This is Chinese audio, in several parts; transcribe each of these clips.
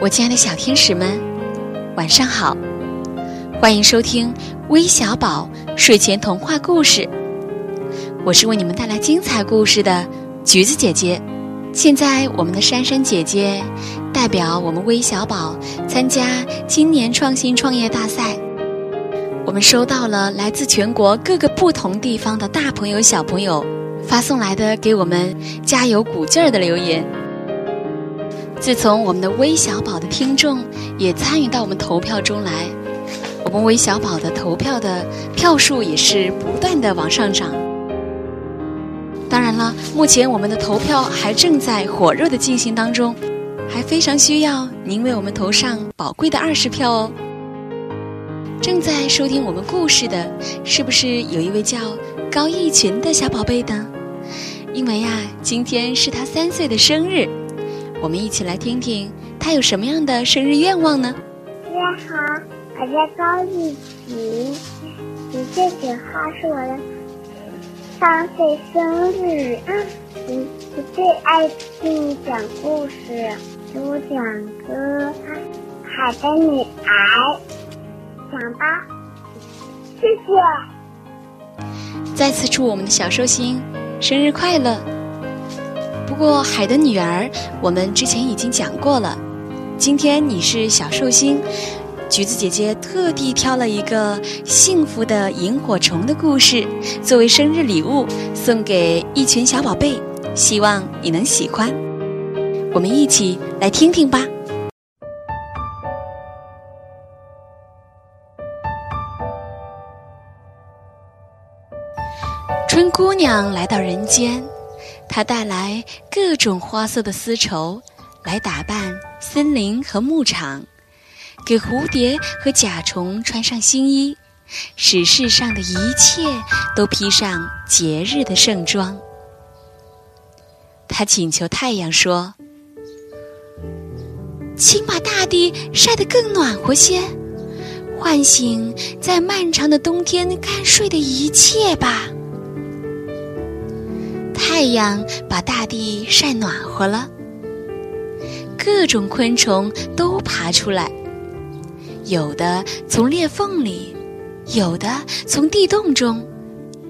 我亲爱的小天使们，晚上好！欢迎收听微小宝睡前童话故事。我是为你们带来精彩故事的橘子姐姐。现在，我们的珊珊姐姐代表我们微小宝参加今年创新创业大赛。我们收到了来自全国各个不同地方的大朋友、小朋友发送来的给我们加油鼓劲儿的留言。自从我们的微小宝的听众也参与到我们投票中来，我们微小宝的投票的票数也是不断的往上涨。当然了，目前我们的投票还正在火热的进行当中，还非常需要您为我们投上宝贵的二十票哦。正在收听我们故事的，是不是有一位叫高逸群的小宝贝呢？因为呀，今天是他三岁的生日。我们一起来听听他有什么样的生日愿望呢？大家好，我叫高一晴，十岁九号是我的三岁生日。嗯，我最爱听你讲故事，给我讲个海的女儿，讲吧，谢谢。再次祝我们的小寿星生日快乐！不过，海的女儿，我们之前已经讲过了。今天你是小寿星，橘子姐姐特地挑了一个幸福的萤火虫的故事，作为生日礼物送给一群小宝贝，希望你能喜欢。我们一起来听听吧。春姑娘来到人间。他带来各种花色的丝绸，来打扮森林和牧场，给蝴蝶和甲虫穿上新衣，使世上的一切都披上节日的盛装。他请求太阳说：“请把大地晒得更暖和些，唤醒在漫长的冬天干睡的一切吧。”太阳把大地晒暖和了，各种昆虫都爬出来，有的从裂缝里，有的从地洞中，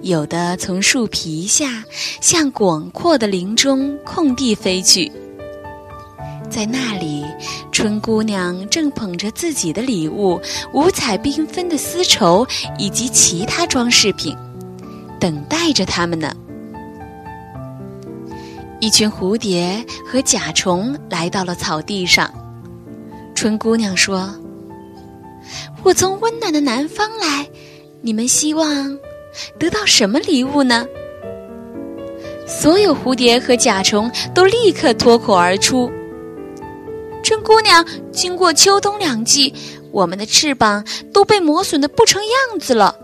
有的从树皮下，向广阔的林中空地飞去。在那里，春姑娘正捧着自己的礼物——五彩缤纷的丝绸以及其他装饰品，等待着他们呢。一群蝴蝶和甲虫来到了草地上。春姑娘说：“我从温暖的南方来，你们希望得到什么礼物呢？”所有蝴蝶和甲虫都立刻脱口而出：“春姑娘，经过秋冬两季，我们的翅膀都被磨损的不成样子了，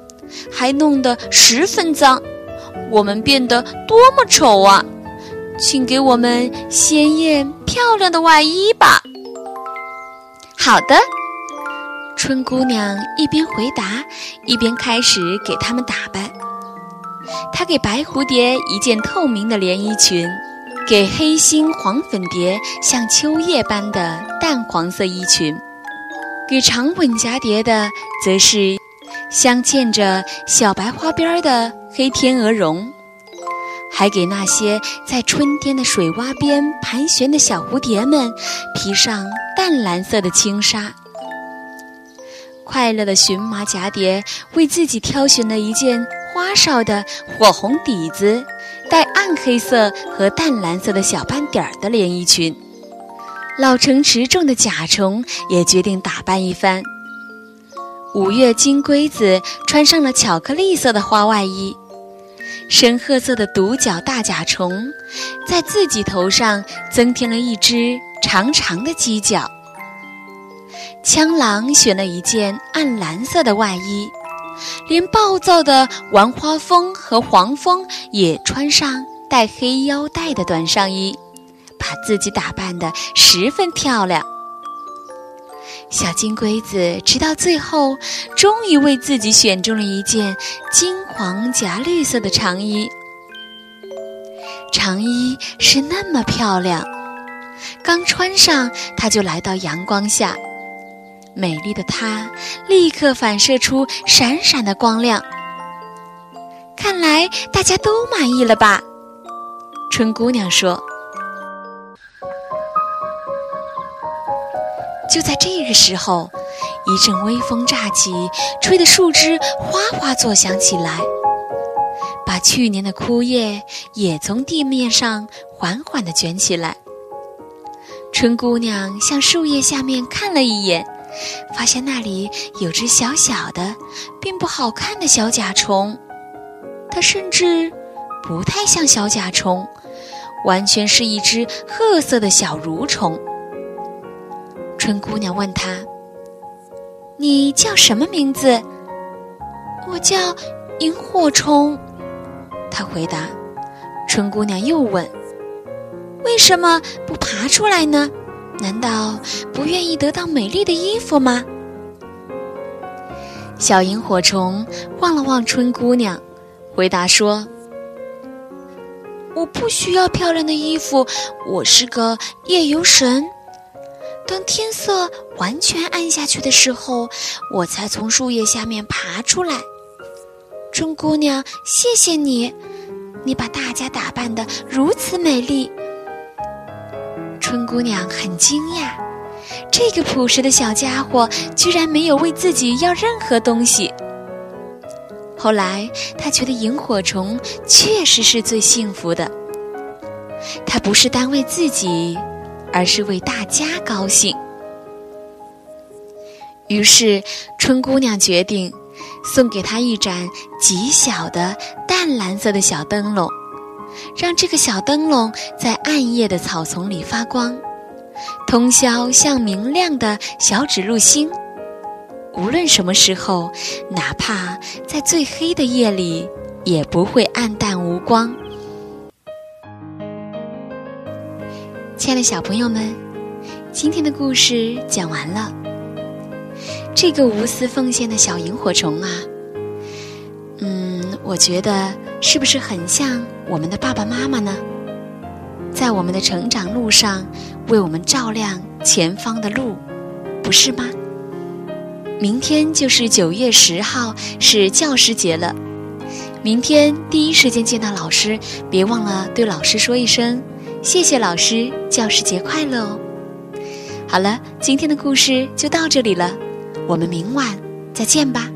还弄得十分脏，我们变得多么丑啊！”请给我们鲜艳漂亮的外衣吧。好的，春姑娘一边回答，一边开始给他们打扮。她给白蝴蝶一件透明的连衣裙，给黑心黄粉蝶像秋叶般的淡黄色衣裙，给长吻蛱蝶的则是镶嵌着小白花边的黑天鹅绒。还给那些在春天的水洼边盘旋的小蝴蝶们披上淡蓝色的轻纱。快乐的荨麻蛱蝶为自己挑选了一件花哨的火红底子、带暗黑色和淡蓝色的小斑点儿的连衣裙。老成持重的甲虫也决定打扮一番。五月金龟子穿上了巧克力色的花外衣。深褐色的独角大甲虫，在自己头上增添了一只长长的犄角。枪狼选了一件暗蓝色的外衣，连暴躁的玩花蜂和黄蜂也穿上带黑腰带的短上衣，把自己打扮得十分漂亮。小金龟子直到最后，终于为自己选中了一件金黄夹绿色的长衣。长衣是那么漂亮，刚穿上，它就来到阳光下。美丽的它立刻反射出闪闪的光亮。看来大家都满意了吧？春姑娘说。就在这个时候，一阵微风乍起，吹得树枝哗哗作响起来，把去年的枯叶也从地面上缓缓地卷起来。春姑娘向树叶下面看了一眼，发现那里有只小小的、并不好看的小甲虫。它甚至不太像小甲虫，完全是一只褐色的小蠕虫。春姑娘问他：“你叫什么名字？”“我叫萤火虫。”他回答。春姑娘又问：“为什么不爬出来呢？难道不愿意得到美丽的衣服吗？”小萤火虫望了望春姑娘，回答说：“我不需要漂亮的衣服，我是个夜游神。”当天色完全暗下去的时候，我才从树叶下面爬出来。春姑娘，谢谢你，你把大家打扮得如此美丽。春姑娘很惊讶，这个朴实的小家伙居然没有为自己要任何东西。后来，她觉得萤火虫确实是最幸福的。他不是单为自己。而是为大家高兴。于是，春姑娘决定送给他一盏极小的淡蓝色的小灯笼，让这个小灯笼在暗夜的草丛里发光，通宵像明亮的小指路星。无论什么时候，哪怕在最黑的夜里，也不会暗淡无光。亲爱的小朋友们，今天的故事讲完了。这个无私奉献的小萤火虫啊，嗯，我觉得是不是很像我们的爸爸妈妈呢？在我们的成长路上，为我们照亮前方的路，不是吗？明天就是九月十号，是教师节了。明天第一时间见到老师，别忘了对老师说一声。谢谢老师，教师节快乐哦！好了，今天的故事就到这里了，我们明晚再见吧。